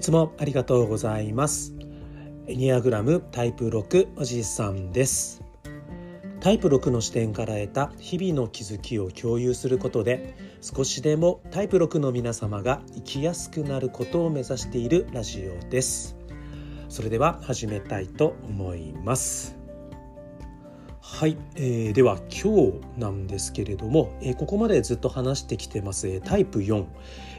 いつもありがとうございます。エニアグラムタイプ6おじいさんです。タイプ6の視点から得た日々の気づきを共有することで少しでもタイプ6の皆様が生きやすくなることを目指しているラジオです。それでは始めたいと思います。はい、えー、では今日なんですけれども、えー、ここまでずっと話してきてます、えー、タイプ4、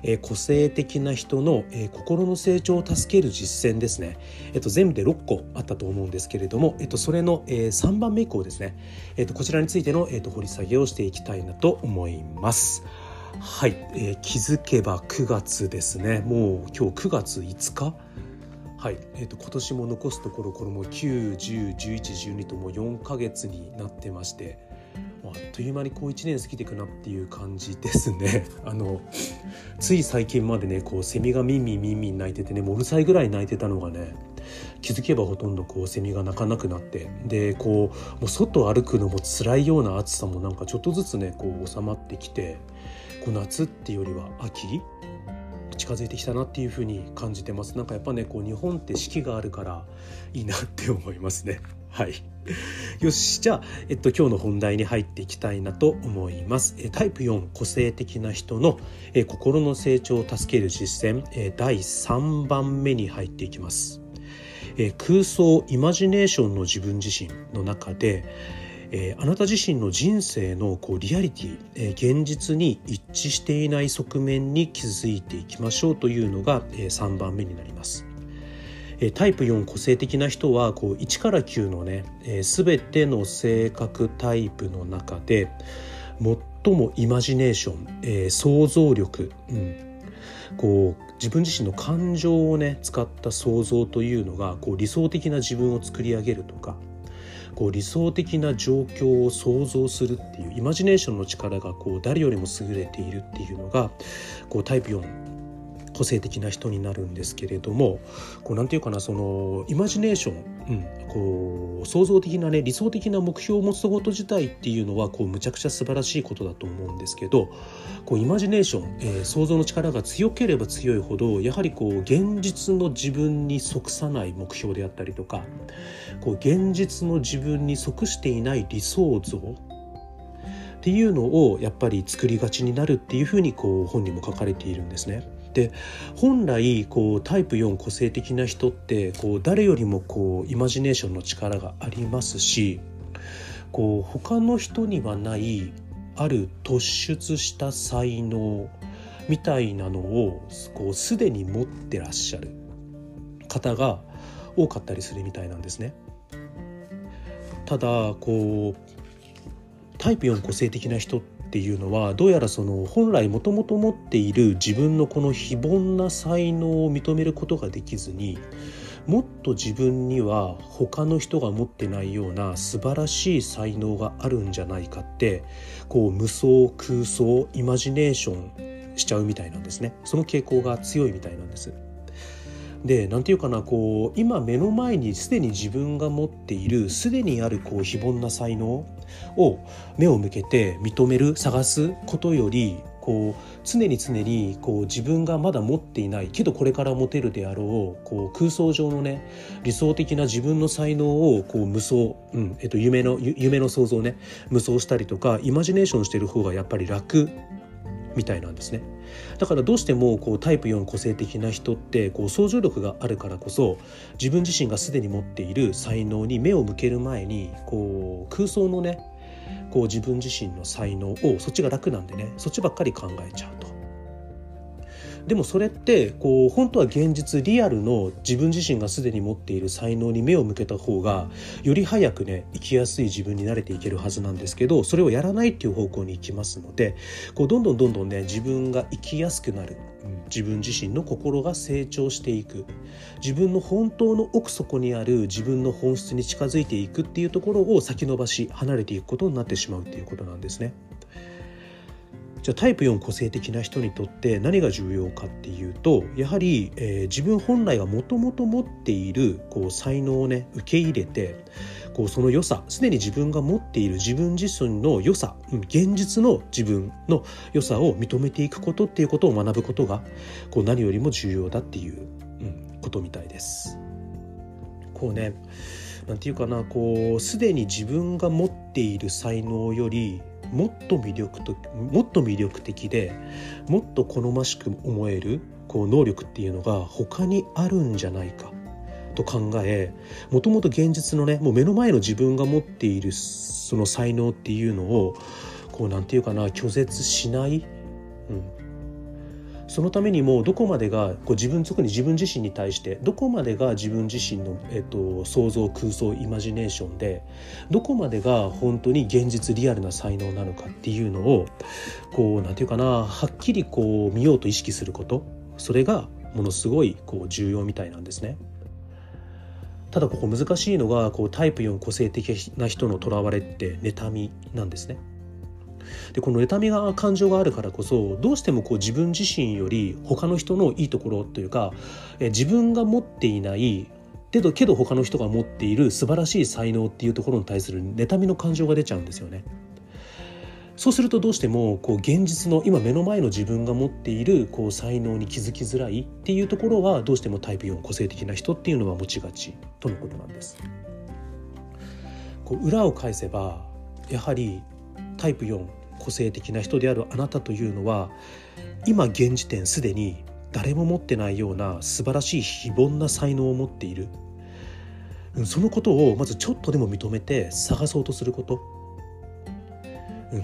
えー、個性的な人の、えー、心の成長を助ける実践ですね、えーと、全部で6個あったと思うんですけれども、えーと、それの、えー、3番目以降ですね、えーと、こちらについての、えー、と掘り下げをしていきたいなと思います。はい、えー、気づけば9月ですね。もう今日9月5日はい、えーと、今年も残すところこれも9101112ともう4ヶ月になってましてあっという間にこう1年過ぎていくなっていう感じですね。あのつい最近までねこうセミがミンミンミンミン鳴いててねもううるさいぐらい鳴いてたのがね気づけばほとんどこうセミが鳴かなくなってでこうもう外歩くのも辛いような暑さもなんかちょっとずつねこう収まってきてこう夏っていうよりは秋近づいてきたなっていう風に感じてます。なんかやっぱねこう日本って四季があるからいいなって思いますね。はい。よし。じゃあ、えっと、今日の本題に入っていきたいなと思います。タイプ4個性的な人のえ心の成長を助ける実践。え第3番目に入っていきます。え空想イマジネーションの自分自身の中でえー、あなた自身の人生のこうリアリティ、えー、現実に一致していない側面に気づいていきましょうというのが、えー、3番目になります。え、タイプ4個性的な人はこう1から9のね、えー、全ての性格タイプの中で最もイマジネーション、えー、想像力、うん、こう自分自身の感情をね使った想像というのがこう理想的な自分を作り上げるとかこう理想的な状況を想像するっていうイマジネーションの力がこう誰よりも優れているっていうのがこうタイプ4個性的な人になるんですけれどもこうなんていうかなそのイマジネーション、うん、こう創造的なね理想的な目標を持つこと自体っていうのはこうむちゃくちゃ素晴らしいことだと思うんですけどこうイマジネーション、えー、想像の力が強ければ強いほどやはりこう現実の自分に即さない目標であったりとかこう現実の自分に即していない理想像っていうのをやっぱり作りがちになるっていうふうにこう本にも書かれているんですね。で本来こうタイプ4個性的な人ってこう誰よりもこうイマジネーションの力がありますしこう他の人にはないある突出した才能みたいなのをこうすでに持ってらっしゃる方が多かったりするみたいなんですね。ただこうタイプ4個性的な人っっていうのはどうやらその本来もともと持っている自分のこの非凡な才能を認めることができずにもっと自分には他の人が持ってないような素晴らしい才能があるんじゃないかってこう無双空想イマジネーションしちゃうみたいなんですねその傾向が強いみたいなんです。で何て言うかなこう今目の前にすでに自分が持っているすでにあるこう非凡な才能を目を向けて認める探すことよりこう常に常にこう自分がまだ持っていないけどこれから持てるであろうこう空想上のね理想的な自分の才能をこう無双、うんえっと、夢の夢の想像ね無双したりとかイマジネーションしてる方がやっぱり楽。みたいなんですねだからどうしてもこうタイプ4個性的な人ってこう想像力があるからこそ自分自身がすでに持っている才能に目を向ける前にこう空想のねこう自分自身の才能をそっちが楽なんでねそっちばっかり考えちゃうと。でもそれってこう本当は現実リアルの自分自身がすでに持っている才能に目を向けた方がより早くね生きやすい自分に慣れていけるはずなんですけどそれをやらないっていう方向に行きますのでこうどんどんどんどんね自分が生きやすくなる。自分自身の心が成長していく。自分の本当の奥底にある自分の本質に近づいていくっていうところを先延ばし離れていくことになってしまうっていうことなんですね。じゃあタイプ4個性的な人にとって何が重要かっていうとやはり、えー、自分本来がもともと持っているこう才能をね受け入れてこうその良さすでに自分が持っている自分自身の良さ、現実の自分の良さを認めていくことっていうことを学ぶことがこう何よりも重要だっていう、うん、ことみたいです。こうねなんていうかなこうすでに自分が持っている才能よりもっと魅力ともっと魅力的でもっと好ましく思えるこう能力っていうのが他にあるんじゃないかと考えもともと現実のねもう目の前の自分が持っているその才能っていうのをこうなんていうかな拒絶しない、うん、そのためにもどこまでがこう自分特に自分自身に対してどこまでが自分自身の、えっと、想像空想イマジネーションでどこまでが本当に現実リアルな才能なのかっていうのをこうなんていうかなはっきりこう見ようと意識することそれがものすごいこう重要みたいなんですね。ただここ難しいのがこうタイプ4個性的な人のとらわれって妬みなんですね。でこの妬みが感情があるからこそどうしてもこう自分自身より他の人のいいところというかえ自分が持っていないけどけど他の人が持っている素晴らしい才能っていうところに対する妬みの感情が出ちゃうんですよね。そうするとどうしてもこう現実の今目の前の自分が持っているこう才能に気づきづらいっていうところはどうしてもタイプ4個性的な人っていうのは持ちがちとのことなんです。こう裏を返せばやはりタイプ4個性的な人であるあなたというのは今現時点すでに誰も持ってないような素晴らしい非凡な才能を持っている。そのことをまずちょっとでも認めて探そうとすること、うん、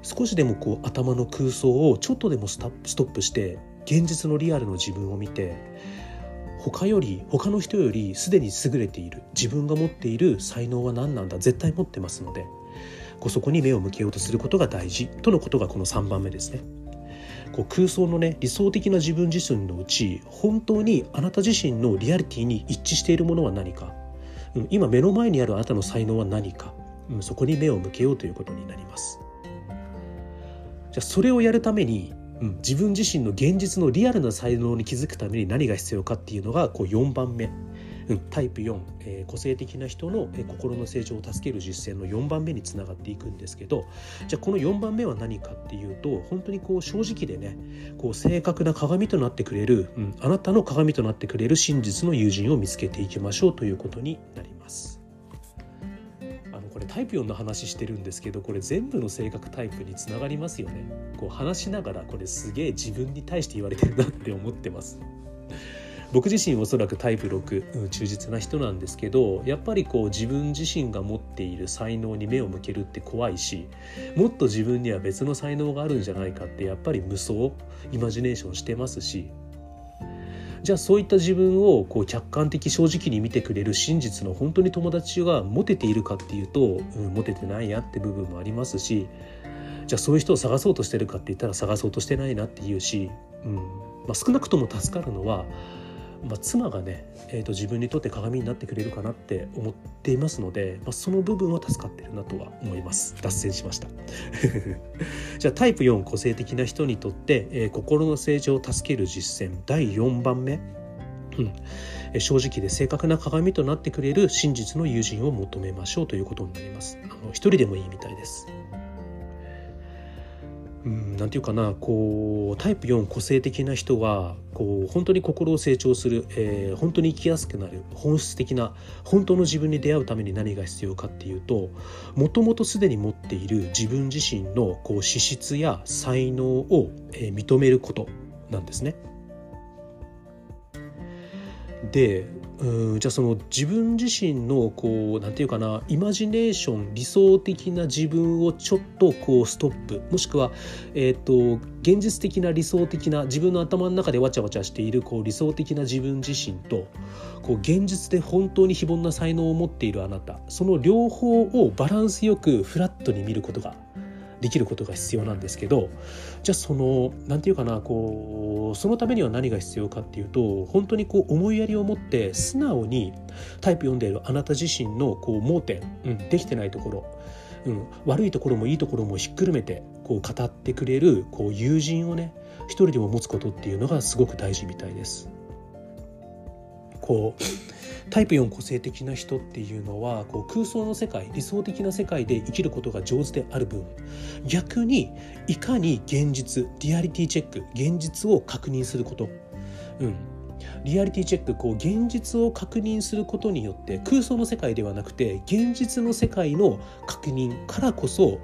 少しでもこう頭の空想をちょっとでもストップして現実のリアルの自分を見て他より他の人よりすでに優れている自分が持っている才能は何なんだ絶対持ってますので。こうそこに目を向けようとすることが大事とのことがこの3番目ですね。こう空想のね理想的な自分自身のうち本当にあなた自身のリアリティに一致しているものは何か、うん、今目の前にあるあなたの才能は何か、うん、そこに目を向けようということになります。じゃあそれをやるために、うん、自分自身の現実のリアルな才能に気づくために何が必要かっていうのがこう4番目うん、タイプ4、えー、個性的な人の、えー、心の成長を助ける実践の4番目につながっていくんですけどじゃあこの4番目は何かっていうと本当にこう正直でねこう正確な鏡となってくれる、うん、あなたの鏡となってくれる真実の友人を見つけていきましょうということになります。あのこれタイプ4の話してるんですけどこれ全部の性格タイプにつながりますよね。こう話しながらこれすげえ自分に対して言われてるなって思ってます。僕自身おそらくタイプ6、うん、忠実な人なんですけどやっぱりこう自分自身が持っている才能に目を向けるって怖いしもっと自分には別の才能があるんじゃないかってやっぱり無双イマジネーションしてますしじゃあそういった自分をこう客観的正直に見てくれる真実の本当に友達が持てているかっていうと、うん、持ててないやって部分もありますしじゃあそういう人を探そうとしてるかって言ったら探そうとしてないなっていうし、うんまあ、少なくとも助かるのはまあ、妻がね、えーと、自分にとって鏡になってくれるかなって思っていますので、まあ、その部分は助かってるなとは思います。脱線しました。じゃあタイプ4個性的な人にとって、えー、心の成長を助ける実践。第4番目。うん、正直で正確な鏡となってくれる真実の友人を求めましょうということになります。あの一人でもいいみたいです。うん、なんていうかなこうタイプ4個性的な人はこう本当に心を成長する、えー、本当に生きやすくなる本質的な本当の自分に出会うために何が必要かっていうともともとすでに持っている自分自身のこう資質や才能を、えー、認めることなんですね。でうんじゃあその自分自身のこうなんていうかなイマジネーション理想的な自分をちょっとこうストップ。もしくは、えーと、現実的な理想的な自分の頭の中でわちゃわちゃしているこう理想的な自分自身とこう現実で本当に非凡な才能を持っているあなた。その両方をバランスよくフラットに見ることができることが必要なんですけどじゃあその何て言うかなこうそのためには何が必要かっていうと本当にこう思いやりを持って素直にタイプ読んでいるあなた自身のこう盲点、うん、できてないところ、うん、悪いところもいいところもひっくるめてこう語ってくれるこう友人をね一人でも持つことっていうのがすごく大事みたいです。こうタイプ4個性的な人っていうのはこう空想の世界理想的な世界で生きることが上手である分逆にいかに現実リアリティチェック現実を確認すること、うん、リアリティチェックこう現実を確認することによって空想の世界ではなくて現実の世界の確認からこそ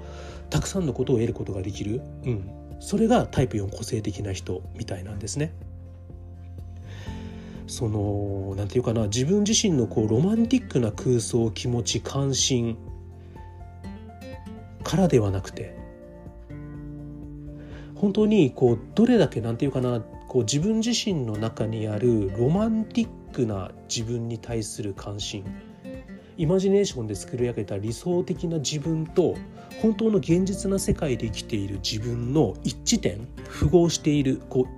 たくさんのことを得ることができる、うん、それがタイプ4個性的な人みたいなんですね。その何て言うかな自分自身のこうロマンティックな空想気持ち関心からではなくて本当にこうどれだけ何て言うかなこう自分自身の中にあるロマンティックな自分に対する関心イマジネーションで作り上げた理想的な自分と本当の現実な世界で生きている自分の一致点符合しているこう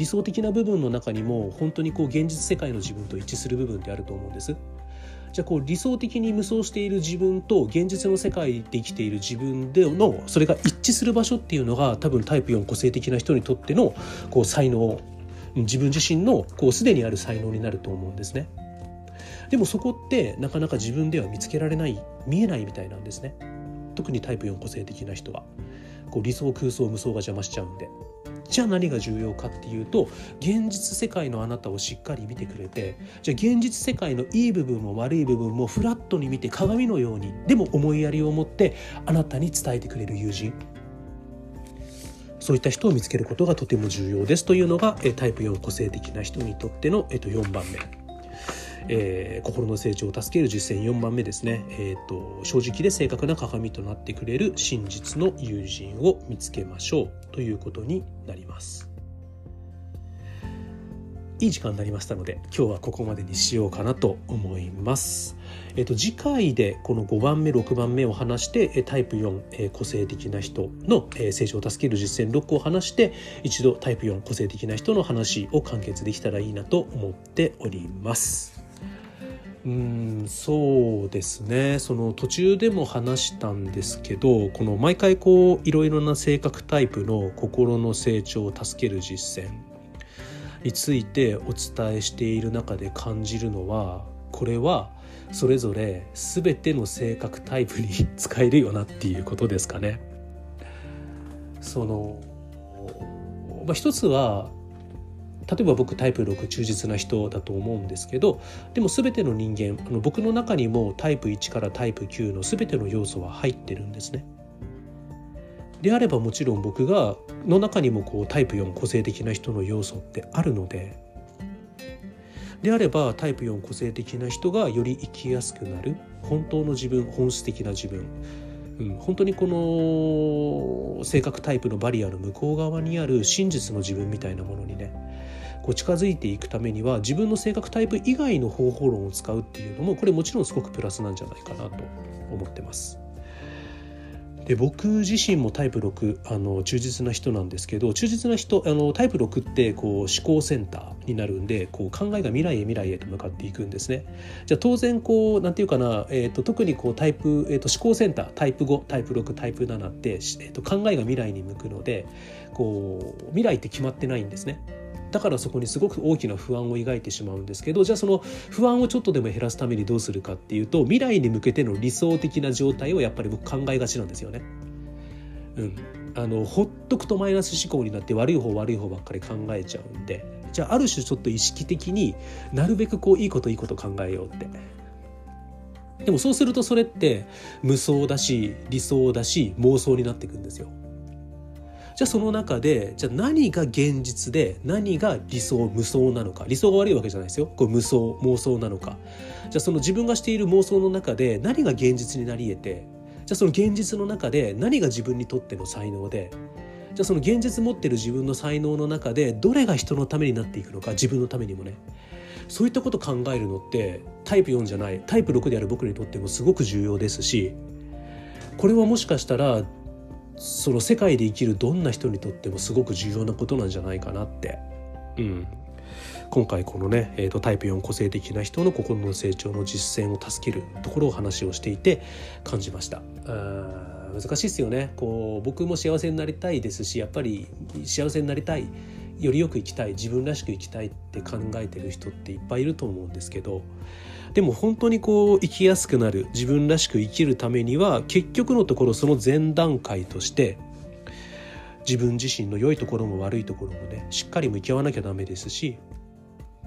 理想的な部分の中にも本当にこう現実世界の自分と一致する部分ってあると思うんです。じゃあこう理想的に無双している自分と現実の世界で生きている自分でのそれが一致する場所っていうのが多分タイプ4個性的な人にとってのこう才能自分自身のこうすでにある才能になると思うんですね。でもそこってなかなか自分では見つけられない見えないみたいなんですね。特にタイプ4個性的な人はこう理想空想無双が邪魔しちゃうんで。じゃあ何が重要かっていうと現実世界のあなたをしっかり見てくれてじゃあ現実世界のいい部分も悪い部分もフラットに見て鏡のようにでも思いやりを持ってあなたに伝えてくれる友人。そういった人を見つけることがとても重要ですというのがタイプ4個性的な人にとっての4番目。えー、心の成長を助ける実践4番目ですね、えーと、正直で正確な鏡となってくれる真実の友人を見つけましょうということになります。いい時間になりましたので今日はここまでにしようかなと思います。えっと、次回でこの5番目6番目を話してタイプ4、え、個性的な人の、え、成長を助ける実践6個を話して一度タイプ4個性的な人の話を完結できたらいいなと思っております。うんそうですねその途中でも話したんですけどこの毎回こういろいろな性格タイプの心の成長を助ける実践についてお伝えしている中で感じるのはこれはそれぞれ全ての性格タイプに使えるよなっていうことですかね。そのまあ、一つは例えば僕タイプ6忠実な人だと思うんですけどでも全ての人間あの僕の中にもタイプ1からタイプ9の全ての要素は入ってるんですね。であればもちろん僕がの中にもこうタイプ4個性的な人の要素ってあるのでであればタイプ4個性的な人がより生きやすくなる本当の自分本質的な自分うん、本当にこの性格タイプのバリアの向こう側にある真実の自分みたいなものにねこう近づいていくためには自分の性格タイプ以外の方法論を使うっていうのもこれもちろんすごくプラスなんじゃないかなと思ってます。で僕自身もタイプ6あの忠実な人なんですけど忠実な人あのタイプ6ってこう思考センターになるんでこう考えが未来へ未来へと向かっていくんですね。じゃあ当然こうなんていうかな、えーと、特にこうタイプ、えーと、思考センタータイプ5タイプ6タイプ7って、えーと考えが未来に向くのでこう未来って決まってないんですね。だからそこにすごく大きな不安を抱いてしまうんですけどじゃあその不安をちょっとでも減らすためにどうするかっていうと未来に向けての理想的な状態をやっぱり僕考えがちなんですよね。うん、あのほっとくとマイナス思考になって悪い方悪い方ばっかり考えちゃうんでじゃあある種ちょっと意識的になるべくこういいこといいこと考えようって。でもそうするとそれって無双だし理想だし妄想になっていくんですよ。じゃあその中でじゃあ何が現実で何が理想無双なのか。理想が悪いわけじゃないですよ。これ無双妄想なのか。じゃあその自分がしている妄想の中で何が現実になり得てじゃあその現実の中で何が自分にとっての才能でじゃあその現実持ってる自分の才能の中でどれが人のためになっていくのか自分のためにもね。そういったこと考えるのってタイプ4じゃない。タイプ6である僕にとってもすごく重要ですしこれはもしかしたらその世界で生きるどんな人にとってもすごく重要なことなんじゃないかなって、うん、今回このね、えーと、タイプ4個性的な人の心の成長の実践を助けるところを話をしていて感じました。難しいですよね。こう僕も幸せになりたいですしやっぱり幸せになりたいよりよく生きたい自分らしく生きたいって考えてる人っていっぱいいると思うんですけどでも本当にこう生きやすくなる自分らしく生きるためには結局のところその前段階として自分自身の良いところも悪いところもねしっかり向き合わなきゃダメですし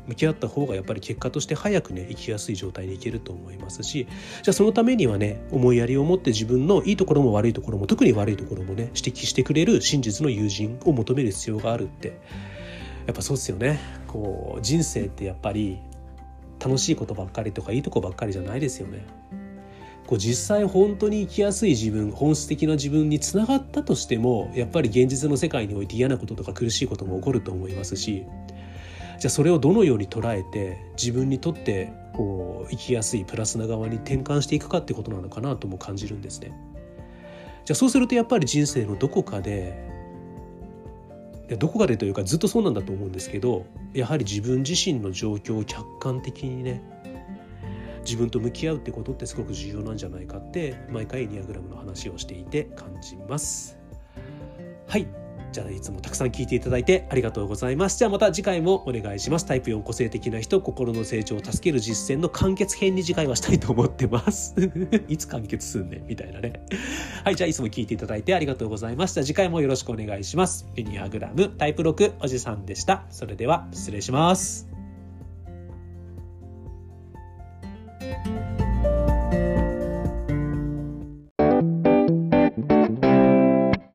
向き合った方がやっぱり結果として早くね生きやすい状態にいけると思いますしじゃあそのためにはね思いやりを持って自分のいいところも悪いところも特に悪いところもね指摘してくれる真実の友人を求める必要があるってやっぱそうですよね。こう人生ってやっぱり楽しいことばっかりとかいいとこばっかりじゃないですよね。こう実際本当に生きやすい自分本質的な自分につながったとしてもやっぱり現実の世界において嫌なこととか苦しいことも起こると思いますしじゃあそれをどのように捉えて自分にとってこう生きやすいプラスな側に転換していくかってことなのかなとも感じるんですね。じゃあそうするとやっぱり人生のどこかでどこかでというかずっとそうなんだと思うんですけどやはり自分自身の状況を客観的にね自分と向き合うってことってすごく重要なんじゃないかって毎回エニアグラムの話をしていて感じます。はいじゃあいつもたくさん聞いていただいてありがとうございます。じゃあまた次回もお願いします。タイプ4個性的な人、心の成長を助ける実践の完結編に次回はしたいと思ってます。いつ完結すんねんみたいなね。はい、じゃあいつも聞いていただいてありがとうございました。次回もよろしくお願いします。エニアグラムタイプ6おじさんでした。それでは失礼します。